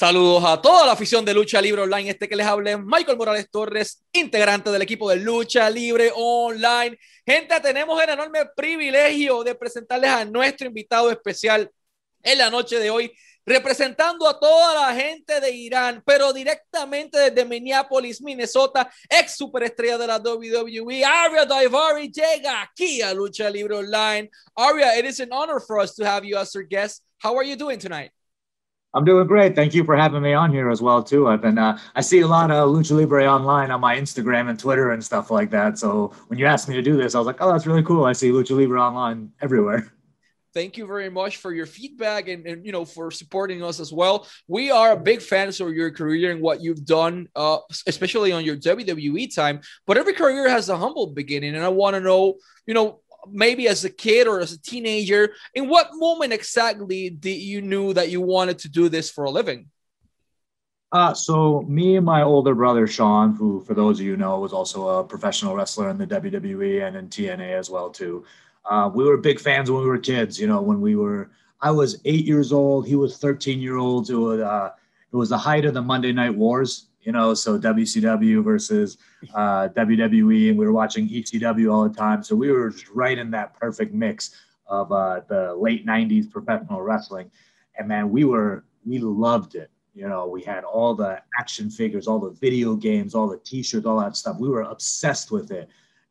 Saludos a toda la afición de Lucha Libre Online. Este que les hable Michael Morales Torres, integrante del equipo de Lucha Libre Online. Gente, tenemos el enorme privilegio de presentarles a nuestro invitado especial en la noche de hoy, representando a toda la gente de Irán, pero directamente desde Minneapolis, Minnesota, ex superestrella de la WWE, Aria Daivari, llega aquí a Lucha Libre Online. Aria, it is an honor for us to have you as our guest. How are you doing tonight? I'm doing great. Thank you for having me on here as well too. I've been uh, I see a lot of lucha libre online on my Instagram and Twitter and stuff like that. So when you asked me to do this, I was like, oh, that's really cool. I see lucha libre online everywhere. Thank you very much for your feedback and, and you know for supporting us as well. We are big fans of your career and what you've done, uh, especially on your WWE time. But every career has a humble beginning, and I want to know, you know, maybe as a kid or as a teenager, in what moment exactly did you knew that you wanted to do this for a living? Uh, so me and my older brother Sean, who for those of you know was also a professional wrestler in the WWE and in TNA as well too. Uh, we were big fans when we were kids. You know, when we were, I was eight years old, he was 13 year old. It was, uh, it was the height of the Monday Night Wars you know, so WCW versus uh, WWE, and we were watching ECW all the time. So we were just right in that perfect mix of uh, the late '90s professional wrestling, and man, we were we loved it. You know, we had all the action figures, all the video games, all the T-shirts, all that stuff. We were obsessed with it,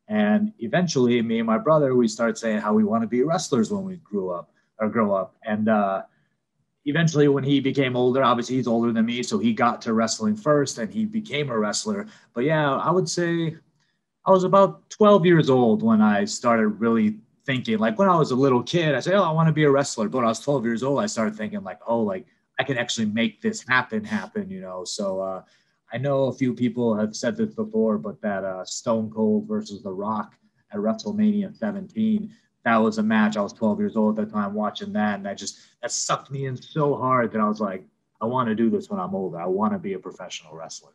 and eventually, me and my brother, we started saying how we want to be wrestlers when we grew up or grow up, and uh, eventually when he became older obviously he's older than me so he got to wrestling first and he became a wrestler. But yeah i would say i was about 12 years old when i started really thinking like when i was a little kid i said oh i want to be a wrestler. But when i was 12 years old i started thinking like oh like i can actually make this happen happen you know? So uh, i know a few people have said this before but that uh, stone cold versus the rock at wrestlemania 17 that was a match. I was 12 years old at the time watching that, and that just that sucked me in so hard that I was like, I want to do this when I'm older. I want to be a professional wrestler.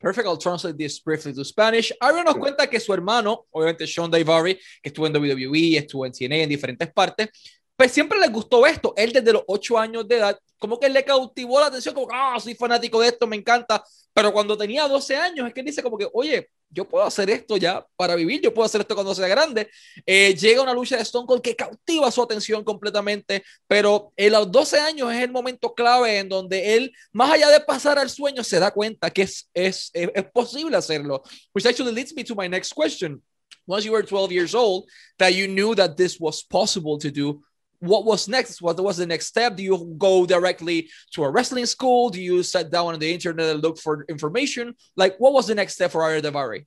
Perfect. I'll translate this briefly to Spanish. Aaron nos cuenta que su hermano, obviamente Sean Daivari, que estuvo en WWE, estuvo en TNA en diferentes partes, pues siempre le gustó esto. Él desde los 8 años de edad, como que le cautivó la atención, como, ah, soy fanático de esto, me encanta. Pero cuando tenía 12 años, es que él dice como que, oye, yo puedo hacer esto ya para vivir, yo puedo hacer esto cuando sea grande. Eh, llega una lucha de Stone Cold que cautiva su atención completamente, pero en los 12 años es el momento clave en donde él, más allá de pasar al sueño, se da cuenta que es, es, es, es posible hacerlo. Which actually leads me to my next question. Once you were 12 years old, that you knew that this was possible to do, what was next? What was the next step? Do you go directly to a wrestling school? Do you sit down on the internet and look for information? Like, what was the next step for Arya Daivari?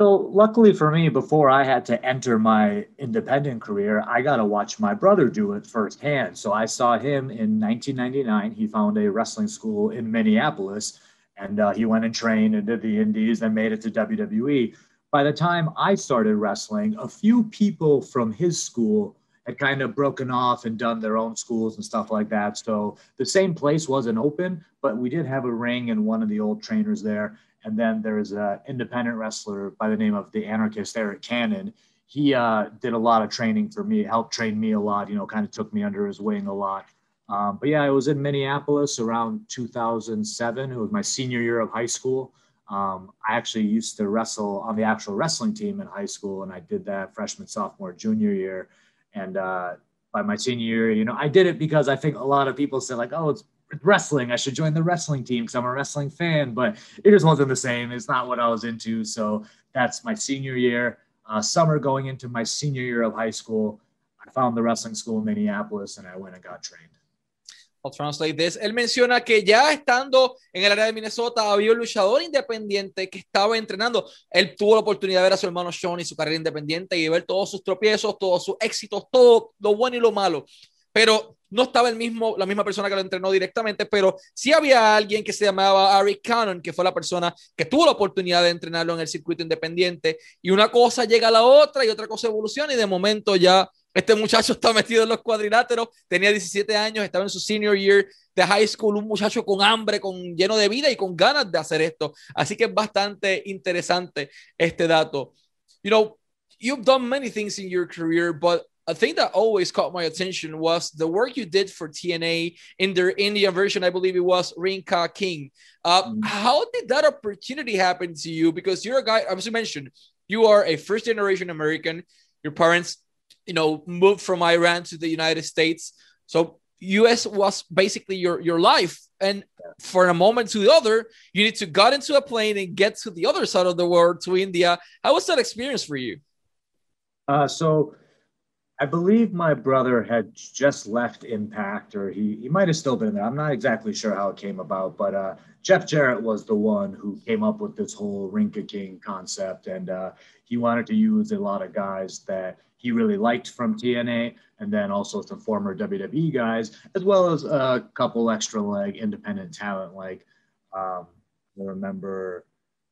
So, luckily for me, before I had to enter my independent career, I got to watch my brother do it firsthand. So, I saw him in 1999. He found a wrestling school in Minneapolis, and uh, he went and trained and did the indies and made it to WWE. By the time I started wrestling, a few people from his school had kind of broken off and done their own schools and stuff like that. So the same place wasn't open, but we did have a ring and one of the old trainers there. And then there's an independent wrestler by the name of the anarchist Arik Cannon. He uh, did a lot of training for me, helped train me a lot, you know, kind of took me under his wing a lot. Um, but yeah, I was in Minneapolis around 2007. It was my senior year of high school. Um, I actually used to wrestle on the actual wrestling team in high school, and I did that freshman, sophomore, junior year. And uh, by my senior year, you know, I did it because I think a lot of people said like, oh, it's wrestling. I should join the wrestling team because I'm a wrestling fan, but it just wasn't the same. It's not what I was into. So that's my senior year, uh, summer going into my senior year of high school. I found the wrestling school in Minneapolis and I went and got trained. I'll translate this. Él menciona que ya estando en el área de Minnesota había un luchador independiente que estaba entrenando. Él tuvo la oportunidad de ver a su hermano Sean y su carrera independiente y ver todos sus tropiezos, todos sus éxitos, todo lo bueno y lo malo. Pero no estaba el mismo, la misma persona que lo entrenó directamente, pero sí había alguien que se llamaba Ari Cannon, que fue la persona que tuvo la oportunidad de entrenarlo en el circuito independiente. Y una cosa llega a la otra y otra cosa evoluciona y de momento ya este muchacho está metido en los cuadriláteros, tenía 17 años, estaba en su senior year de high school, un muchacho con hambre, con lleno de vida y con ganas de hacer esto. Así que es bastante interesante este dato. You know, you've done many things in your career, but a thing that always caught my attention was the work you did for TNA in their Indian version. I believe it was Ring Ka King. Uh, mm-hmm. How did that opportunity happen to you? Because you're a guy, as you mentioned, you are a first generation American. Your parents, you know, moved from Iran to the United States. So US was basically your your life. And for a moment to the other, you need to get into a plane and get to the other side of the world to India. How was that experience for you? Uh, so I believe my brother had just left Impact, or he, he might have still been there. I'm not exactly sure how it came about, but uh, Jeff Jarrett was the one who came up with this whole Ring Ka King concept. And uh, he wanted to use a lot of guys that he really liked from TNA, and then also some former WWE guys, as well as a couple extra like independent talent. Like um, I remember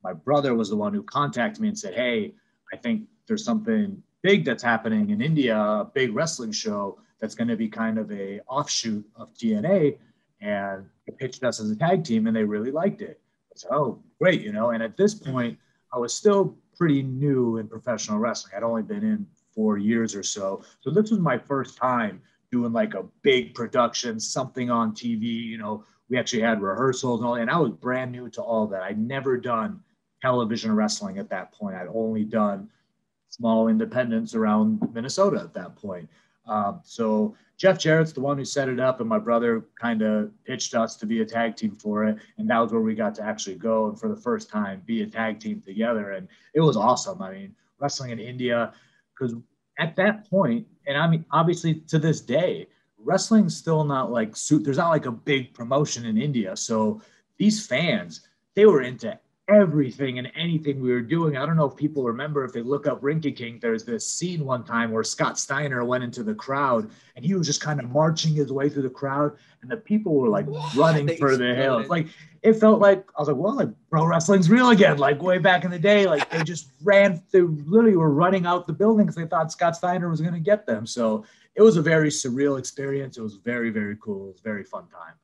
my brother was the one who contacted me and said, "Hey, I think there's something big that's happening in India, a big wrestling show that's going to be kind of a offshoot of TNA, and they pitched us as a tag team, and they really liked it. Said, "Oh, great!" You know. And at this point, I was still pretty new in professional wrestling. I'd only been in four years or so, so this was my first time doing like a big production, something on TV. You know, we actually had rehearsals and all, and I was brand new to all that. I'd never done television wrestling at that point. I'd only done small independents around Minnesota at that point. Um, so Jeff Jarrett's the one who set it up, and my brother kind of pitched us to be a tag team for it, and that was where we got to actually go and for the first time be a tag team together, and it was awesome. I mean, wrestling in India, because at that point, and I mean, obviously to this day, wrestling's still not like suit. there's not like a big promotion in India, so these fans they were into everything and anything we were doing. I don't know if people remember if they look up Ring Ka King, there's this scene one time where Scott Steiner went into the crowd and he was just kind of marching his way through the crowd and the people were like what? running they for the hills. Like it felt like I was like, well, like pro wrestling's real again. Like way back in the day, like they just ran, they literally were running out the building because they thought Scott Steiner was going to get them. So it was a very surreal experience. It was very, very cool. It was a very fun time.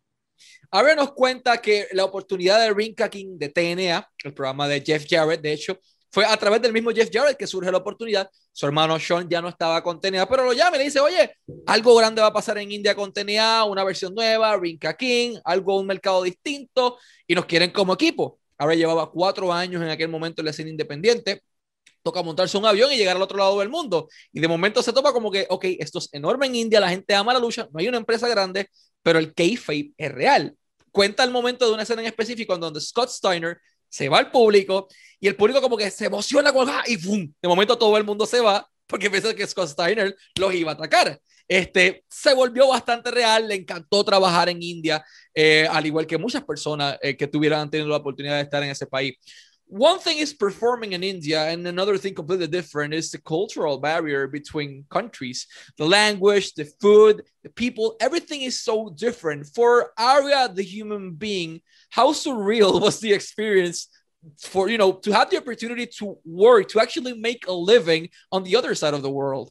Ahora nos cuenta que la oportunidad de Ring King de TNA, el programa de Jeff Jarrett, de hecho, fue a través del mismo Jeff Jarrett que surge la oportunidad. Su hermano Sean ya no estaba con TNA, pero lo llama y le dice, oye, algo grande va a pasar en India con TNA, una versión nueva, Ring King, algo, un mercado distinto, y nos quieren como equipo. Ahora llevaba cuatro años en aquel momento en la escena independiente. Toca montarse un avión y llegar al otro lado del mundo. Y de momento se toma como que, ok, esto es enorme en India, la gente ama la lucha, no hay una empresa grande, pero el kayfabe es real. Cuenta el momento de una escena en específico en donde Scott Steiner se va al público y el público como que se emociona con, ¡ah! y ¡pum! De momento todo el mundo se va porque piensa que Scott Steiner los iba a atacar. Este, se volvió bastante real, le encantó trabajar en India, eh, al igual que muchas personas eh, que tuvieran tenido la oportunidad de estar en ese país. One thing is performing in India, and another thing completely different is the cultural barrier between countries. The language, the food, the people, everything is so different. For Arya, the human being, how surreal was the experience for you know to have the opportunity to work to actually make a living on the other side of the world?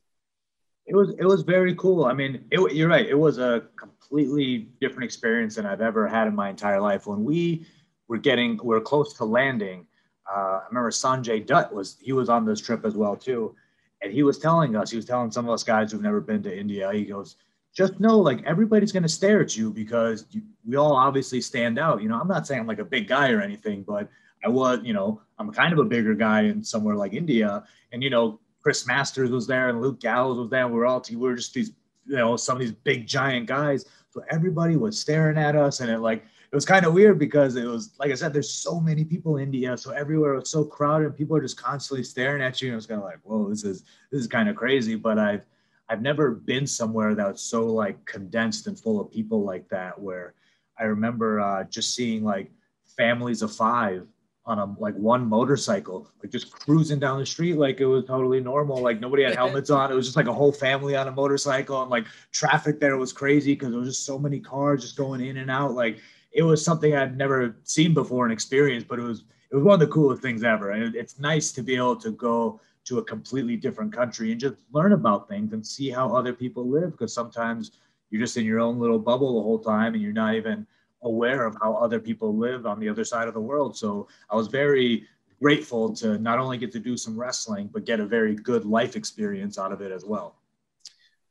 It was it was very cool. I mean, it, you're right. It was a completely different experience than I've ever had in my entire life. When we were getting, we're close to landing uh, I remember Sonjay Dutt was he was on this trip as well too, and he was telling us he was telling some of us guys who've never been to India. He goes, just know like everybody's going to stare at you because you, we all obviously stand out. You know, I'm not saying I'm like a big guy or anything, but I was, you know, I'm kind of a bigger guy in somewhere like India, and you know, Chris Masters was there and Luke Gallows was there. Were all we were just these, you know, some of these big giant guys. So everybody was staring at us, and it like it was kind of weird because it was like I said, there's so many people in India, so everywhere was so crowded, and people are just constantly staring at you. And it was kind of like, whoa, this is this is kind of crazy. But I've I've never been somewhere that was so like condensed and full of people like that. Where I remember uh, just seeing like families of five on a like one motorcycle, like just cruising down the street like it was totally normal. Like nobody had helmets on. It was just like a whole family on a motorcycle, and like traffic there was crazy because there was just so many cars just going in and out. Like it was something I'd never seen before and experienced, but it was it was one of the coolest things ever. And it's nice to be able to go to a completely different country and just learn about things and see how other people live because sometimes you're just in your own little bubble the whole time and you're not even aware of how other people live on the other side of the world. So I was very grateful to not only get to do some wrestling but get a very good life experience out of it as well.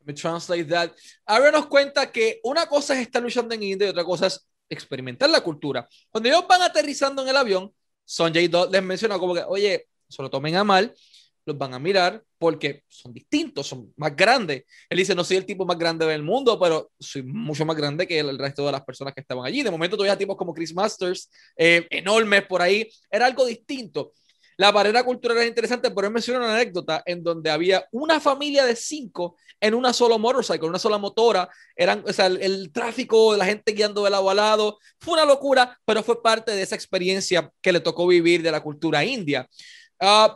Let me translate that. Ahora nos cuenta que una cosa es estar luchando en India y otra cosa es experimentar la cultura. Cuando ellos van aterrizando en el avión, Sonjay les menciona como que, oye, se lo tomen a mal, los van a mirar porque son distintos, son más grandes. Él dice, no soy el tipo más grande del mundo, pero soy mucho más grande que el resto de las personas que estaban allí. De momento todavía tipos como Chris Masters, eh, enormes por ahí, era algo distinto. La barrera cultural era interesante, pero él menciona una anécdota en donde había una familia de cinco en una sola motorcycle, una sola motora. Eran, o sea, el, tráfico, la gente guiando de lado a. Fue una locura, pero fue parte de esa experiencia que le tocó vivir de la cultura india. Uh,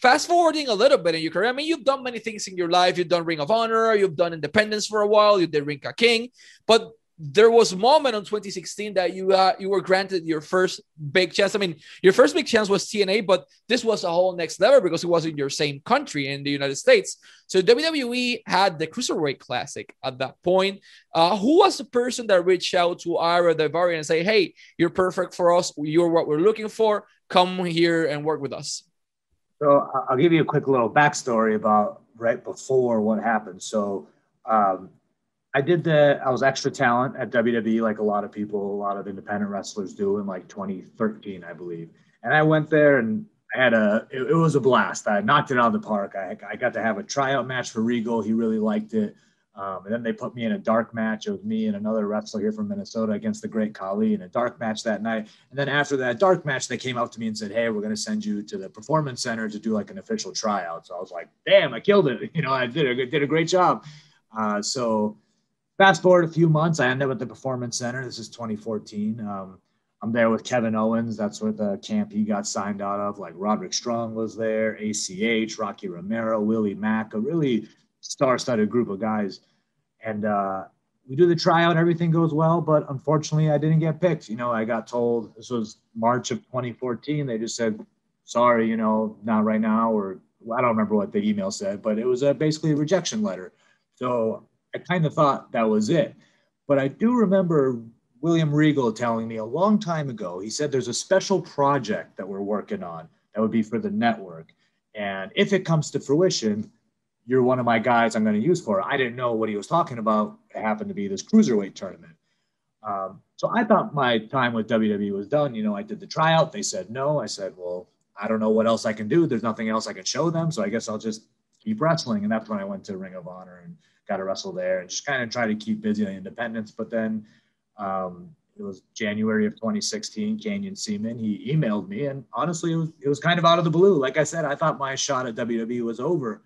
fast forwarding a little bit in your career, I mean, you've done many things in your life. You've done Ring of Honor, you've done Independence for a while, you did Ring of King, but there was a moment in 2016 that you uh, you were granted your first big chance. I mean, your first big chance was TNA, but this was a whole next level because it was in your same country in the United States. So WWE had the Cruiserweight Classic at that point. Uh, who was the person that reached out to Ira Daivari and say, "Hey, you're perfect for us. You're what we're looking for. Come here and work with us." So I'll give you a quick little backstory about right before what happened. So. Um, I did the I was extra talent at WWE like a lot of people, a lot of independent wrestlers do in like 2013, I believe. And I went there and I had a it, it was a blast. I knocked it out of the park. I, I got to have a tryout match for Regal. He really liked it. Um, and then they put me in a dark match. It was me and another wrestler here from Minnesota against the Great Khali in a dark match that night. And then after that dark match, they came up to me and said, "Hey, we're going to send you to the Performance Center to do like an official tryout." So I was like, "Damn, I killed it! You know, I did a, did a great job." Uh, so fast forward a few months, I end up at the Performance Center. This is 2014. Um, I'm there with Kevin Owens. That's where the camp he got signed out of. Like Roderick Strong was there, ACH, Rocky Romero, Willie Mack, a really star-studded group of guys. And uh, we do the tryout, everything goes well, but unfortunately, I didn't get picked. You know, I got told this was March of 2014. They just said, "Sorry, you know, not right now," or I don't remember what the email said, but it was a, basically a rejection letter. So I kind of thought that was it. But I do remember William Regal telling me a long time ago, he said there's a special project that we're working on that would be for the network. And if it comes to fruition, you're one of my guys I'm going to use for it. I didn't know what he was talking about. It happened to be this cruiserweight tournament. Um, so I thought my time with WWE was done. You know, I did the tryout. They said no. I said, well, I don't know what else I can do. There's nothing else I can show them. So I guess I'll just keep wrestling. And that's when I went to Ring of Honor and got to wrestle there and just kind of try to keep busy on independence. But then um, it was January of 2016. Canyon Ceman he emailed me, and honestly, it was it was kind of out of the blue. Like I said, I thought my shot at WWE was over,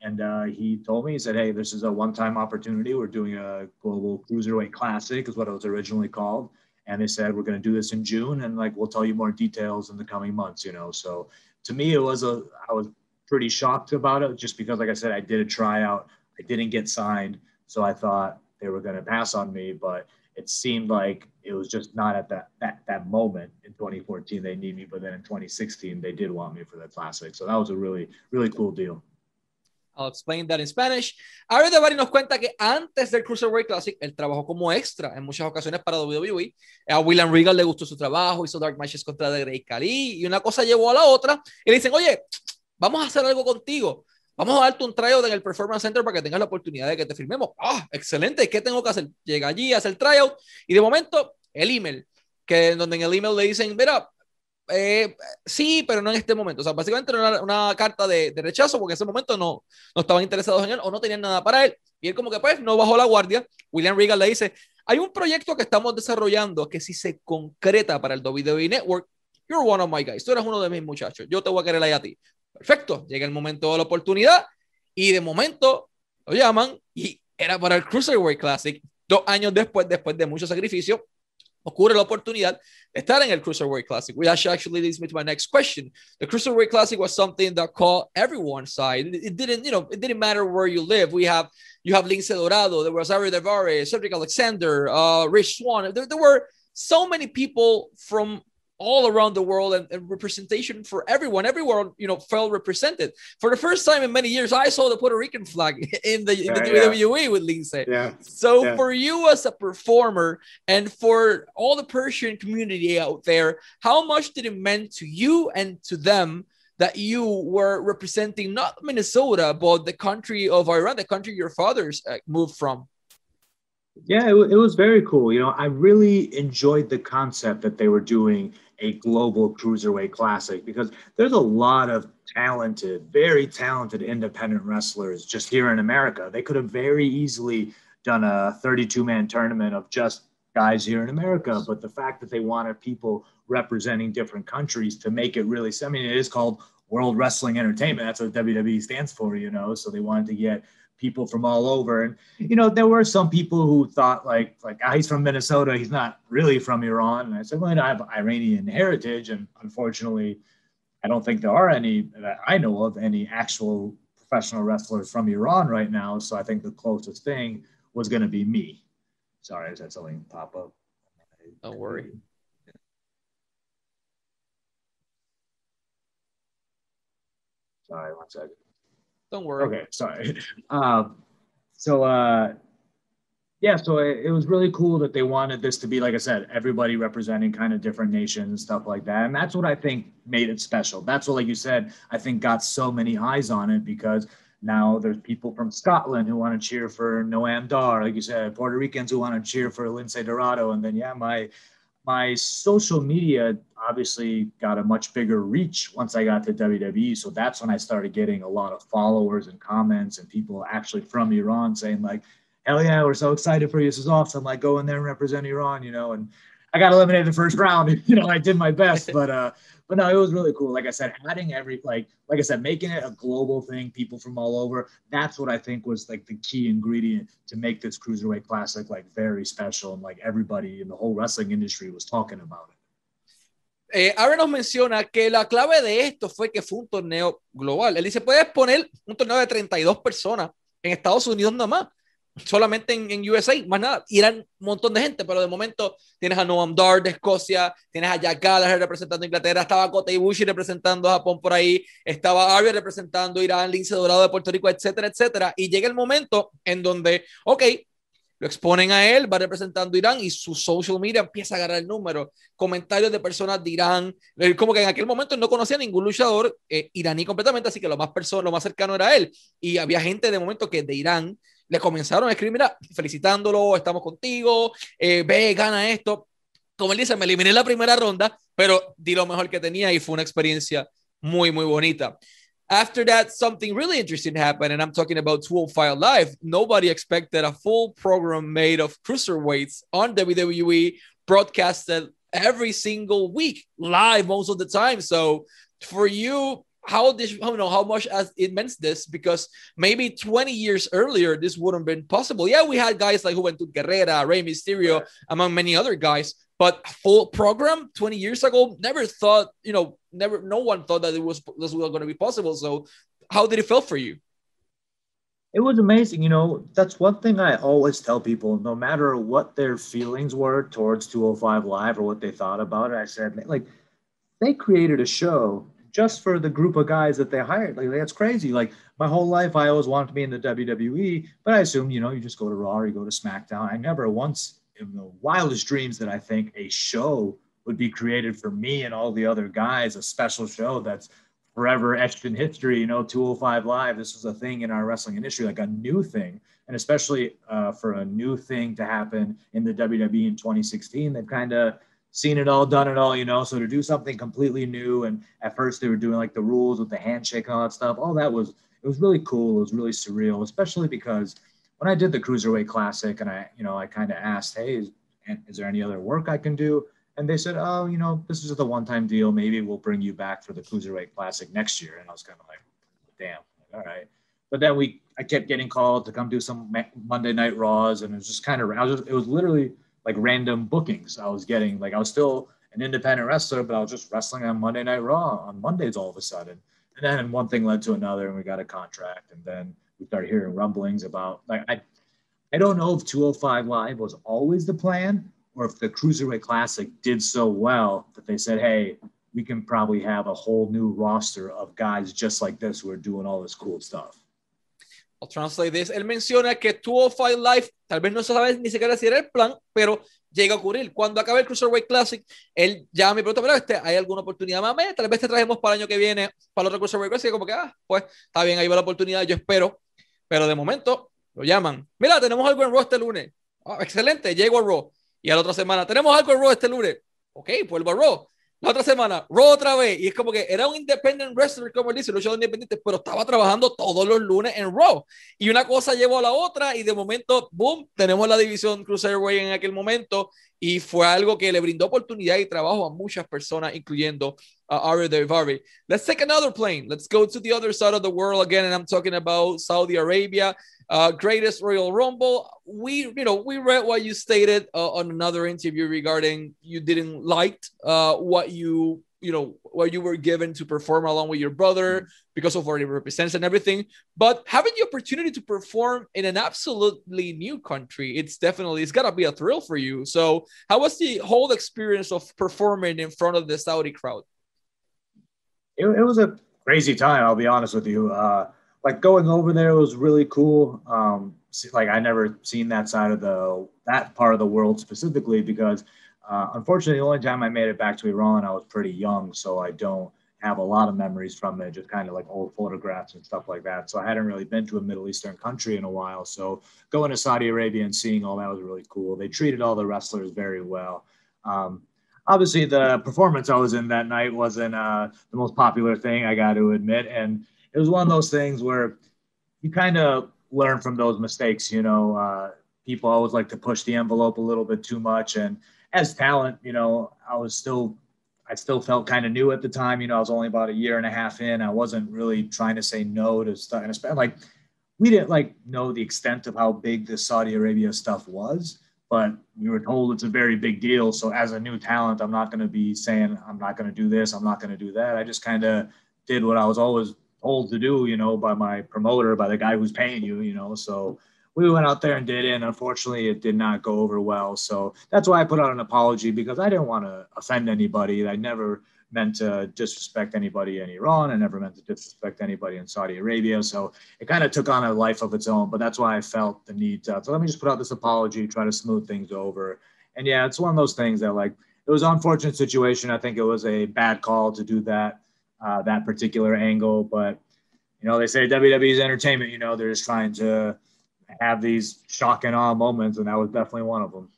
and uh, he told me he said, "Hey, this is a one-time opportunity. We're doing a global cruiserweight classic, is what it was originally called." And they said we're going to do this in June, and like we'll tell you more details in the coming months. You know, so to me, it was a I was pretty shocked about it just because, like I said, I did a tryout I didn't get signed, so I thought they were going to pass on me, but it seemed like it was just not at that, that that moment in 2014 they need me, but then in 2016 they did want me for the classic. So that was a really really cool deal. I'll explain that in Spanish. Ahora Daivari nos cuenta que antes del Cruiserweight Classic, él trabajó como extra en muchas ocasiones para WWE. A William Regal le gustó su trabajo, hizo Dark Matches contra The Great Khali y una cosa llevó a la otra. Y le dicen, oye, vamos a hacer algo contigo. Vamos a darte un tryout en el Performance Center para que tengas la oportunidad de que te firmemos. Ah, excelente. ¿Qué tengo que hacer? Llega allí, hace el tryout y de momento el email, que donde en el email le dicen, mira, eh, sí, pero no en este momento. O sea, básicamente una, una carta de, de, rechazo porque en ese momento no, no estaban interesados en él o no tenían nada para él. Y él como que pues no bajó la guardia. William Regal le dice, hay un proyecto que estamos desarrollando que si se concreta para el WWE Network, you're one of my guys. Tú eres uno de mis muchachos. Yo te voy a querer ahí a ti. Perfecto, llega el momento de la oportunidad y de momento lo llaman y era para el Cruiserweight Classic. Dos años después, después de mucho sacrificio, ocurre la oportunidad de estar en el Cruiserweight Classic, which actually leads me to my next question. The Cruiserweight Classic was something that caught everyone's side. It didn't, you know, it didn't matter where you live. We have, you have Lince Dorado, there was Ari Daivari, Cedric Alexander, uh, Rich Swann. There, there were so many people from all around the world and, and, representation for everyone. everywhere you know, felt represented. For the first time in many years, I saw the Puerto Rican flag in the, yeah, in the WWE yeah. with Lindsay. Yeah. So yeah. for you as a performer and for all the Persian community out there, how much did it mean to you and to them that you were representing not Minnesota, but the country of Iran, the country your fathers uh, moved from. Yeah, it, it was very cool. You know, I really enjoyed the concept that they were doing a global cruiserweight classic because there's a lot of talented, very talented independent wrestlers just here in America. They could have very easily done a 32 man tournament of just guys here in America, but the fact that they wanted people representing different countries to make it really, I mean, it is called World Wrestling Entertainment. That's what WWE stands for, you know. So they wanted to get people from all over. And you know, there were some people who thought like like ah, he's from Minnesota, he's not really from Iran. And I said, well, I have Iranian heritage, and unfortunately, I don't think there are any that I know of any actual professional wrestlers from Iran right now. So I think the closest thing was going to be me. Sorry, I had something pop up. Don't worry. Sorry, one second. Don't worry. Okay, sorry. Um, so uh, yeah, so it, it, was really cool that they wanted this to be, like I said, everybody representing kind of different nations, and stuff like that, and that's what I think made it special. That's what, like you said, I think got so many eyes on it because now there's people from Scotland who want to cheer for Noam Dar, like you said, Puerto Ricans who want to cheer for Lince Dorado, and then yeah, my my social media obviously got a much bigger reach once I got to WWE. So that's when I started getting a lot of followers and comments and people actually from Iran saying like, hell yeah, we're so excited for you. This is awesome. Like go in there and represent Iran, you know, and I got eliminated the first round. you know, I did my best, but uh, but no, it was really cool. Like I said, adding every like like I said, making it a global thing, people from all over. That's what I think was like the key ingredient to make this cruiserweight classic like very special and like everybody in the whole wrestling industry was talking about it. Eh, Aaron nos menciona que la clave de esto fue que fue un torneo global. Él dice, puedes poner un torneo de 32 personas en Estados Unidos nomás solamente en, USA, más nada, y eran un montón de gente, pero de momento tienes a Noam Dar de Escocia, tienes a Jack Gallagher representando Inglaterra, estaba Kota Ibushi representando a Japón por ahí, estaba Arya representando Irán, Lince Dorado de Puerto Rico, etcétera, etcétera, y llega el momento en donde, ok, lo exponen a él, va representando Irán y su social media empieza a agarrar el número. Comentarios de personas de Irán, como que en aquel momento no conocía a ningún luchador eh, iraní completamente, así que lo más, lo más cercano era él. Y había gente de momento que de Irán le comenzaron a escribir, mira, felicitándolo, estamos contigo, eh, ve, gana esto. Como él dice, me eliminé en la primera ronda, pero di lo mejor que tenía y fue una experiencia muy, muy bonita. After that, something really interesting happened, and I'm talking about 205 Live. Nobody expected a full program made of cruiserweights on WWE, broadcasted every single week, live most of the time. So, for you, how this you know how much as it meant this because maybe 20 years earlier this wouldn't have been possible. Yeah, we had guys like Juventud Guerrera, Rey Mysterio, among many other guys, but full program 20 years ago never thought you know never no one thought that it was this was going to be possible. So how did it feel for you? It was amazing. You know, that's one thing I always tell people, no matter what their feelings were towards 205 Live or what they thought about it, I said, like, they created a show just for the group of guys that they hired. Like that's crazy. Like my whole life, I always wanted to be in the WWE, but I assume you know you just go to Raw or you go to SmackDown. I never once in the wildest dreams that I think a show would be created for me and all the other guys, a special show that's forever etched in history. You know, 205 Live. This was a thing in our wrestling industry, like a new thing, and especially uh, for a new thing to happen in the WWE in 2016. They've kind of seen it all, done it all, you know. So to do something completely new, and at first they were doing like the rules with the handshake and all that stuff. All that was it was really cool. It was really surreal, especially because when I did the cruiserweight classic, and I, you know, I kind of asked, hey, is, is there any other work I can do? And they said, oh, you know, this is a one-time deal. Maybe we'll bring you back for the cruiserweight classic next year. And I was kind of like, damn, all right. But then we, I kept getting called to come do some Monday Night Raws, and it was just kind of, I was just, it was literally like random bookings I was getting. Like I was still an independent wrestler, but I was just wrestling on Monday Night Raw on Mondays all of a sudden. And then one thing led to another, and we got a contract. And then we started hearing rumblings about like I, I don't know if 205 Live was always the plan, or if the Cruiserweight Classic did so well that they said, hey, we can probably have a whole new roster of guys just like this who are doing all this cool stuff. I'll translate this. Él menciona que 205 Live, tal vez no se sabe ni siquiera si era el plan, pero llega a ocurrir. Cuando acabe el Cruiserweight Classic, él ya me pregunta, pero este, ¿hay alguna oportunidad más? Tal vez te traemos para el año que viene, para el otro Cruiserweight Classic, como que, ah, pues está bien, ahí va la oportunidad, yo espero. Pero de momento lo llaman. Mira, tenemos algo en Raw este lunes. Ah, excelente, llego a Raw. Y a la otra semana, tenemos algo en Raw este lunes. Ok, vuelvo a Raw. La otra semana, Raw otra vez. Y es como que era un independent wrestler, como él dice, luchador independiente, pero estaba trabajando todos los lunes en Raw. Y una cosa llevó a la otra y de momento, boom, tenemos la división Cruiserweight en aquel momento. Y fue algo que le brindó oportunidad y trabajo a muchas personas, incluyendo a Ari Daivari. Let's take another plane. Let's go to the other side of the world again. And I'm talking about Saudi Arabia. Uh, greatest Royal Rumble. We, you know, we read what you stated uh, on another interview regarding you didn't like uh, what you, you know, what you were given to perform along with your brother because of what it represents and everything. But having the opportunity to perform in an absolutely new country, it's definitely it's gotta be a thrill for you. So, how was the whole experience of performing in front of the Saudi crowd? It, it was a crazy time. I'll be honest with you. Uh, like going over there was really cool. Um, like I never seen that side of the that part of the world specifically because uh, unfortunately the only time I made it back to Iran I was pretty young, so I don't have a lot of memories from it, just kind of like old photographs and stuff like that. So I hadn't really been to a Middle Eastern country in a while. So going to Saudi Arabia and seeing all that was really cool. They treated all the wrestlers very well. Um, obviously, the performance I was in that night wasn't uh, the most popular thing, I got to admit, and it was one of those things where you kind of learn from those mistakes. You know, uh, people always like to push the envelope a little bit too much. And as talent, you know, I was still, I still felt kind of new at the time. You know, I was only about a year and a half in. I wasn't really trying to say no to stuff. And like, we didn't like know the extent of how big the Saudi Arabia stuff was, but we were told it's a very big deal. So as a new talent, I'm not going to be saying I'm not going to do this, I'm not going to do that. I just kind of did what I was always told to do, you know, by my promoter, by the guy who's paying you, you know. So we went out there and did it. And unfortunately, it did not go over well. So that's why I put out an apology because I didn't want to offend anybody. I never meant to disrespect anybody in Iran. I never meant to disrespect anybody in Saudi Arabia. So it kind of took on a life of its own. But that's why I felt the need to. So let me just put out this apology, try to smooth things over. And yeah, it's one of those things that like it was an unfortunate situation. I think it was a bad call to do that uh, that particular angle. But you know, they say WWE is entertainment. You know, they're just trying to have these shock and awe moments, and that was definitely one of them.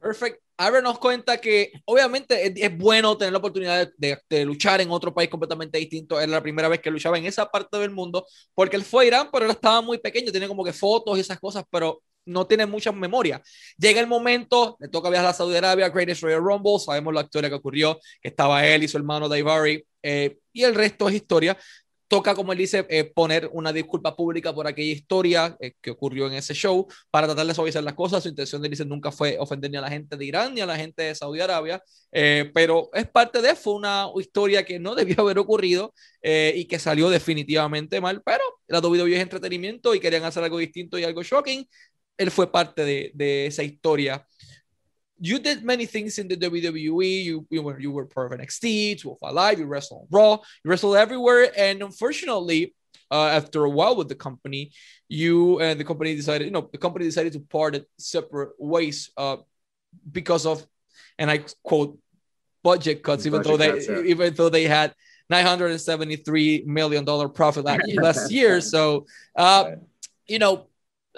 Perfect. Nos cuenta que obviamente es, bueno tener la oportunidad de, luchar en otro país completamente distinto. Era la primera vez que luchaba en esa parte del mundo, porque él fue a Irán, pero él estaba muy pequeño, tiene como que fotos y esas cosas, pero no tiene mucha memoria. Llega el momento, le toca viajar a Saudi Arabia, Greatest Royal Rumble, sabemos la historia que ocurrió, que estaba él y su hermano Daivari, eh, y el resto es historia. Toca, como él dice, eh, poner una disculpa pública por aquella historia eh, que ocurrió en ese show para tratar de suavizar las cosas. Su intención de dice nunca fue ofender ni a la gente de Irán ni a la gente de Saudi Arabia, eh, pero es parte de, fue una historia que no debió haber ocurrido eh, y que salió definitivamente mal, pero la WWE es entretenimiento y querían hacer algo distinto y algo shocking. Él fue parte de esa historia you did many things in the WWE. You you were you were part of NXT, 205 Live. You wrestled on Raw. You wrestled everywhere, and unfortunately, uh, after a while with the company, you and the company decided, you know, the company decided to part it separate ways uh, because of, and I quote, budget cuts. Even budget though they cuts, yeah. even though they had 973 million dollar profit last, last year, so uh, you know,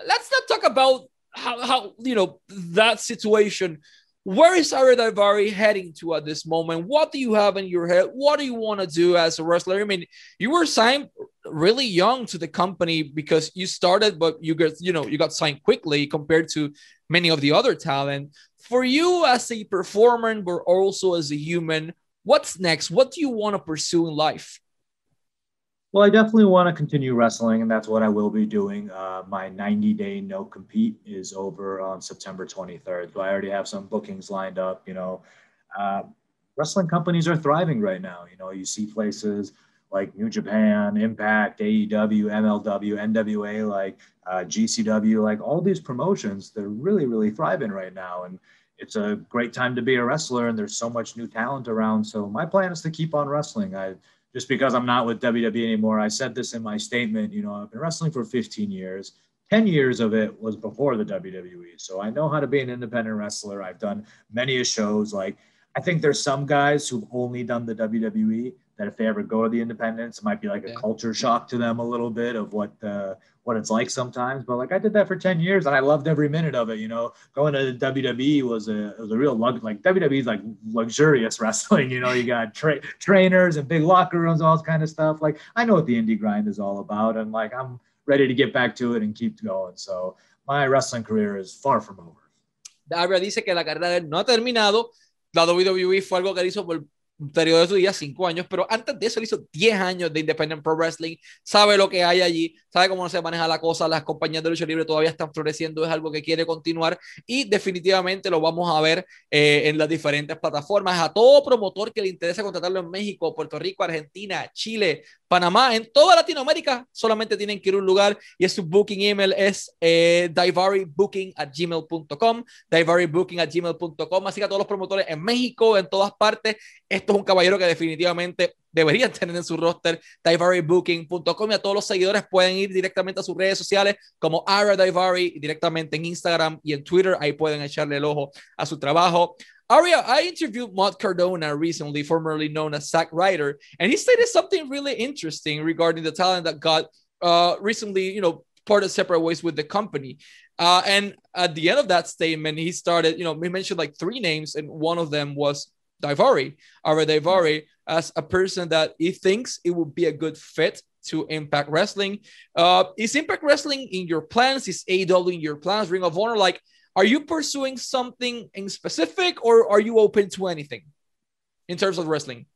let's not talk about how, how you know that situation where is Ari Daivari heading to at this moment? What do you have in your head? What do you want to do as a wrestler? I mean, you were signed really young to the company because you started, but you got you know you got signed quickly compared to many of the other talent. For you as a performer, but also as a human, what's next? What do you want to pursue in life? Well, I definitely want to continue wrestling, and that's what I will be doing. Uh, my 90 day no compete is over on September 23rd. So I already have some bookings lined up. You know, uh, wrestling companies are thriving right now. You know, you see places like New Japan, Impact, AEW, MLW, NWA, like uh, GCW, like all these promotions, they're really, really thriving right now. And it's a great time to be a wrestler, and there's so much new talent around. So my plan is to keep on wrestling. I just because I'm not with WWE anymore. I said this in my statement. You know, I've been wrestling for 15 years. 10 years of it was before the WWE. So I know how to be an independent wrestler. I've done many shows. Like, I think there's some guys who've only done the WWE that if they ever go to the independents, it might be like a yeah. culture shock to them a little bit of what uh, what it's like sometimes. But like I did that for 10 years and I loved every minute of it. You know, going to WWE was a was a real lug like WWE is like luxurious wrestling. You know, you got tra- trainers and big locker rooms, all this kind of stuff. Like I know what the indie grind is all about, and like I'm ready to get back to it and keep going. So my wrestling career is far from over. Dabra dice que la carrera no ha terminado. La WWE fue algo que hizo por un periodo de su día, cinco años, pero antes de eso él hizo 10 años de Independent Pro Wrestling, sabe lo que hay allí, sabe cómo se maneja la cosa, las compañías de lucha libre todavía están floreciendo, es algo que quiere continuar y definitivamente lo vamos a ver eh, en las diferentes plataformas. A todo promotor que le interese contratarlo en México, Puerto Rico, Argentina, Chile, Panamá, en toda Latinoamérica, solamente tienen que ir a un lugar y es su booking email es eh, divarybooking at gmail.com, divarybooking at gmail.com, así que a todos los promotores en México, en todas partes, esto es un caballero que definitivamente deberían tener en su roster, divarybooking.com y a todos los seguidores pueden ir directamente a sus redes sociales como Ara Divari, directamente en Instagram y en Twitter, ahí pueden echarle el ojo a su trabajo. Aria, I interviewed Matt Cardona recently, formerly known as Zack Ryder, and he stated something really interesting regarding the talent that got uh, recently, you know, parted separate ways with the company. Uh, and at the end of that statement, he started, you know, he mentioned like three names, and one of them was Daivari, Ara Daivari, as a person that he thinks it would be a good fit to Impact Wrestling. Uh, is Impact Wrestling in your plans? Is AEW in your plans? Ring of Honor, like, are you pursuing something in specific or are you open to anything in terms of wrestling?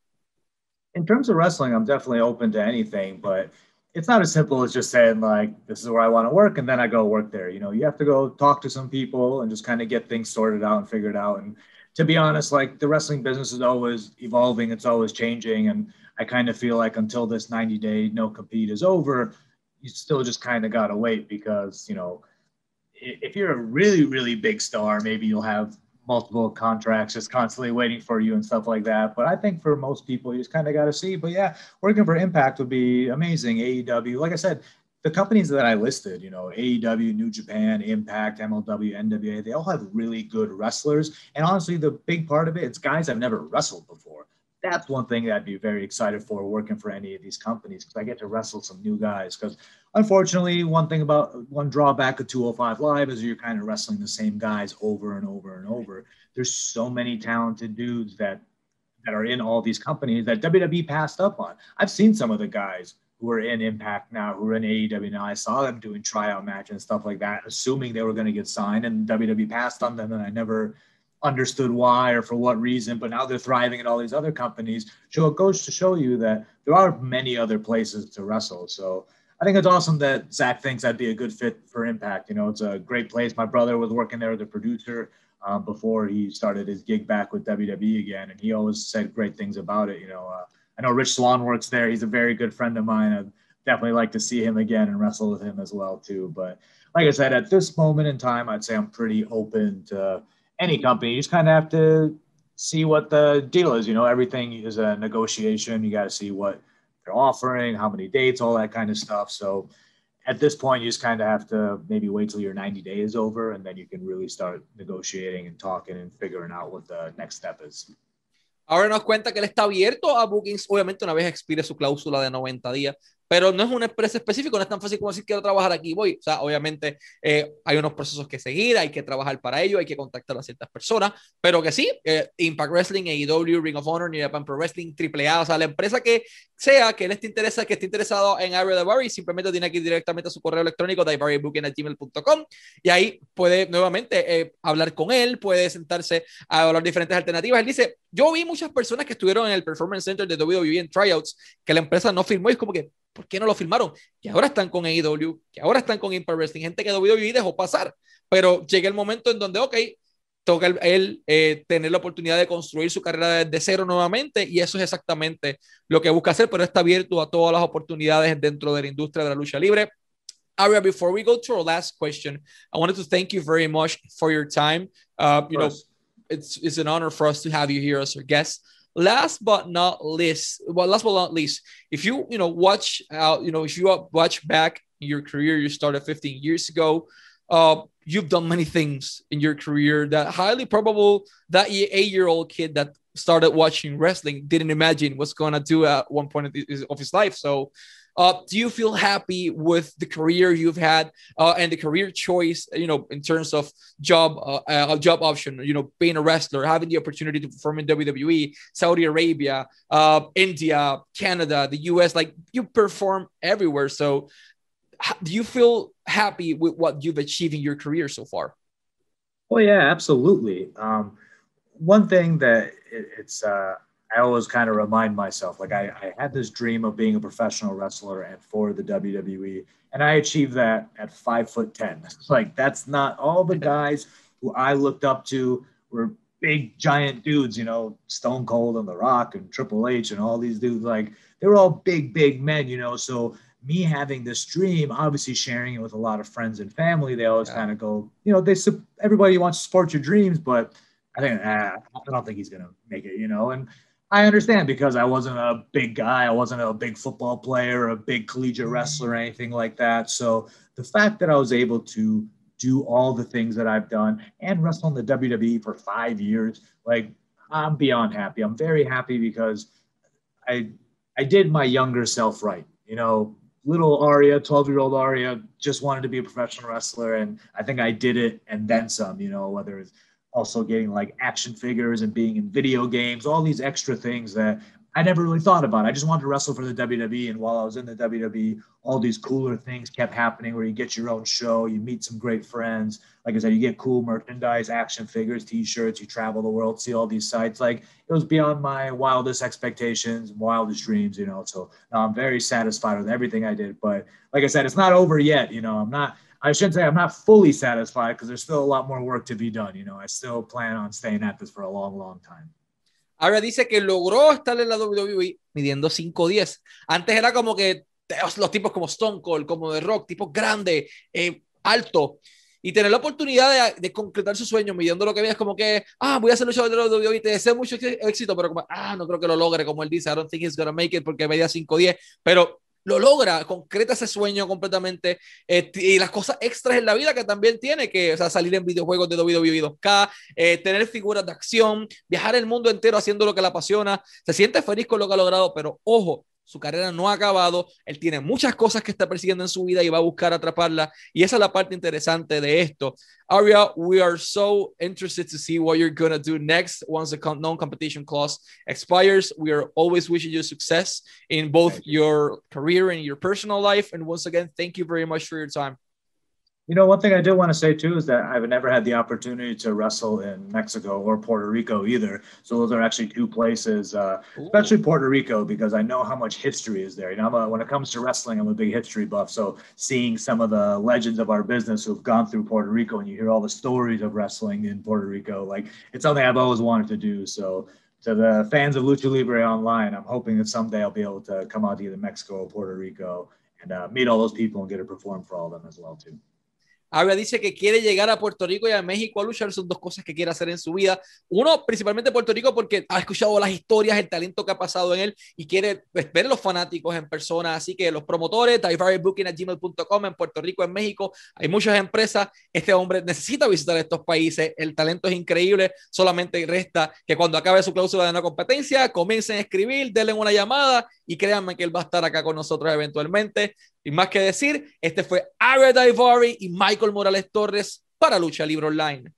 In terms of wrestling, I'm definitely open to anything, but it's not as simple as just saying like this is where I want to work and then I go work there. You know, you have to go talk to some people and just kind of get things sorted out and figured out. And to be honest, like the wrestling business is always evolving, it's always changing. And I kind of feel like until this 90 day no compete is over, you still just kind of gotta wait because, you know, if you're a really, really big star, maybe you'll have multiple contracts just constantly waiting for you and stuff like that. But I think for most people, you just kind of got to see. But yeah, working for Impact would be amazing. AEW, like I said, the companies that I listed, you know, AEW, New Japan, Impact, MLW, NWA, they all have really good wrestlers. And honestly, the big part of it, it's guys I've never wrestled before. That's one thing that I'd be very excited for working for any of these companies because I get to wrestle some new guys. Because unfortunately, one thing about one drawback of 205 Live is you're kind of wrestling the same guys over and over and over. There's so many talented dudes that that are in all these companies that WWE passed up on. I've seen some of the guys who are in Impact now, who are in AEW now. I saw them doing tryout matches and stuff like that, assuming they were going to get signed, and WWE passed on them, and I never understood why or for what reason, but now they're thriving at all these other companies. So it goes to show you that there are many other places to wrestle. So I think it's awesome that Zack thinks I'd be a good fit for Impact. You know, it's a great place. My brother was working there as a producer um, before he started his gig back with WWE again, and he always said great things about it. You know, uh, I know Rich Swann works there. He's a very good friend of mine. I'd definitely like to see him again and wrestle with him as well too. But like I said, at this moment in time, I'd say I'm pretty open to any company. You just kind of have to see what the deal is. You know, everything is a negotiation. You got to see what they're offering, how many dates, all that kind of stuff. So at this point, you just kind of have to maybe wait till your 90 days over and then you can really start negotiating and talking and figuring out what the next step is. Ahora nos cuenta que él está abierto a bookings, obviamente una vez expire su cláusula de 90 días, pero no es una empresa específica, no es tan fácil como decir quiero trabajar aquí, voy. O sea, obviamente eh, hay unos procesos que seguir, hay que trabajar para ello, hay que contactar a ciertas personas, pero que sí, eh, Impact Wrestling, AEW, Ring of Honor, New Japan Pro Wrestling, AAA, o sea, la empresa que sea que él esté, interesa, que esté interesado en Area de simplemente tiene que ir directamente a su correo electrónico, gmail.com y ahí puede nuevamente eh, hablar con él, puede sentarse a hablar diferentes alternativas. Él dice, yo vi muchas personas que estuvieron en el Performance Center de WWE en tryouts, que la empresa no firmó y es como que, ¿por qué no lo firmaron? Que ahora están con AEW, que ahora están con Impact Wrestling, gente que WWE dejó pasar, pero llega el momento en donde, ok, toca él eh, tener la oportunidad de construir su carrera desde cero nuevamente y eso es exactamente lo que busca hacer, pero está abierto a todas las oportunidades dentro de la industria de la lucha libre. Aria, before we go to our last question, I wanted to thank you very much for your time. Uh, you know, it's, it's an honor for us to have you here as our guest. Last but not least well last but not least if you you know watch out you know if you watch back your career. You started 15 years ago. Uh, you've done many things in your career that highly probable that eight-year-old kid that started watching wrestling didn't imagine was going to do at one point of his life. So, uh, do you feel happy with the career you've had uh, and the career choice? You know, in terms of job, uh, uh job option. You know, being a wrestler, having the opportunity to perform in WWE, Saudi Arabia, uh, India, Canada, the U.S. Like you perform everywhere. So, do you feel happy with what you've achieved in your career so far? Oh yeah, absolutely. Um, one thing that it, it's uh, I always kind of remind myself like I, I had this dream of being a professional wrestler and for the WWE, and I achieved that at five foot ten. Like that's not all the guys who I looked up to were big giant dudes, you know, Stone Cold and The Rock and Triple H and all these dudes. Like they were all big, big men, you know. So me having this dream, obviously sharing it with a lot of friends and family, they always yeah. kind of go, you know, they everybody wants to support your dreams, but I think ah, I don't think he's gonna make it, you know. And I understand because I wasn't a big guy, I wasn't a big football player, a big collegiate mm-hmm. wrestler, or anything like that. So the fact that I was able to do all the things that I've done and wrestle in the WWE for five years, like I'm beyond happy. I'm very happy because I I did my younger self right. You know, little Aria, 12 year old Aria, just wanted to be a professional wrestler. And I think I did it and then some, you know, whether it's also getting like action figures and being in video games, all these extra things that I never really thought about. I just wanted to wrestle for the WWE. And while I was in the WWE, all these cooler things kept happening where you get your own show, you meet some great friends. Like I said, you get cool merchandise, action figures, t shirts, you travel the world, see all these sights. Like it was beyond my wildest expectations, wildest dreams, you know. So now I'm very satisfied with everything I did. But like I said, it's not over yet. You know, I'm not I shouldn't say I'm not fully satisfied because there's still a lot more work to be done. You know, I still plan on staying at this for a long, long time. Ahora dice que logró estar en la WWE midiendo 5'10. Antes era como que los tipos como Stone Cold, como The Rock, tipos grandes, eh, alto. Y tener la oportunidad de, de, concretar su sueño midiendo lo que veas como que, ah, voy a hacer luchador de la WWE, te deseo mucho éxito, pero como, ah, no creo que lo logre, como él dice, I don't think he's gonna make it porque medía 5'10, pero lo logra, concreta ese sueño completamente eh, y las cosas extras en la vida que también tiene, que o sea, salir en videojuegos de WWE 2K, eh, tener figuras de acción, viajar el mundo entero haciendo lo que le apasiona, se siente feliz con lo que ha logrado, pero ojo, su carrera no ha acabado, él tiene muchas cosas que está persiguiendo en su vida y va a buscar atraparla. Y esa es la parte interesante de esto. Aria, we are so interested to see what you're going to do next once the non-competition clause expires. We are always wishing you success in both your career and your personal life. And once again, thank you very much for your time. You know, one thing I do want to say too is that I've never had the opportunity to wrestle in Mexico or Puerto Rico either. So those are actually two places, uh, especially Puerto Rico, because I know how much history is there. You know, a, when it comes to wrestling, I'm a big history buff. So seeing some of the legends of our business who've gone through Puerto Rico, and you hear all the stories of wrestling in Puerto Rico, like it's something I've always wanted to do. So to the fans of Lucha Libre online, I'm hoping that someday I'll be able to come out to either Mexico or Puerto Rico and uh, meet all those people and get to perform for all of them as well too. Ahora dice que quiere llegar a Puerto Rico y a México a luchar. Son dos cosas que quiere hacer en su vida. Uno, principalmente Puerto Rico, porque ha escuchado las historias, el talento que ha pasado en él y quiere pues, ver los fanáticos en persona. Así que los promotores, gmail.com en Puerto Rico, en México, hay muchas empresas. Este hombre necesita visitar estos países. El talento es increíble. Solamente resta que cuando acabe su cláusula de no competencia, comiencen a escribir, denle una llamada y créanme que él va a estar acá con nosotros eventualmente. Y más que decir, este fue Aria Daivari y Michael Morales Torres para Lucha Libre Online.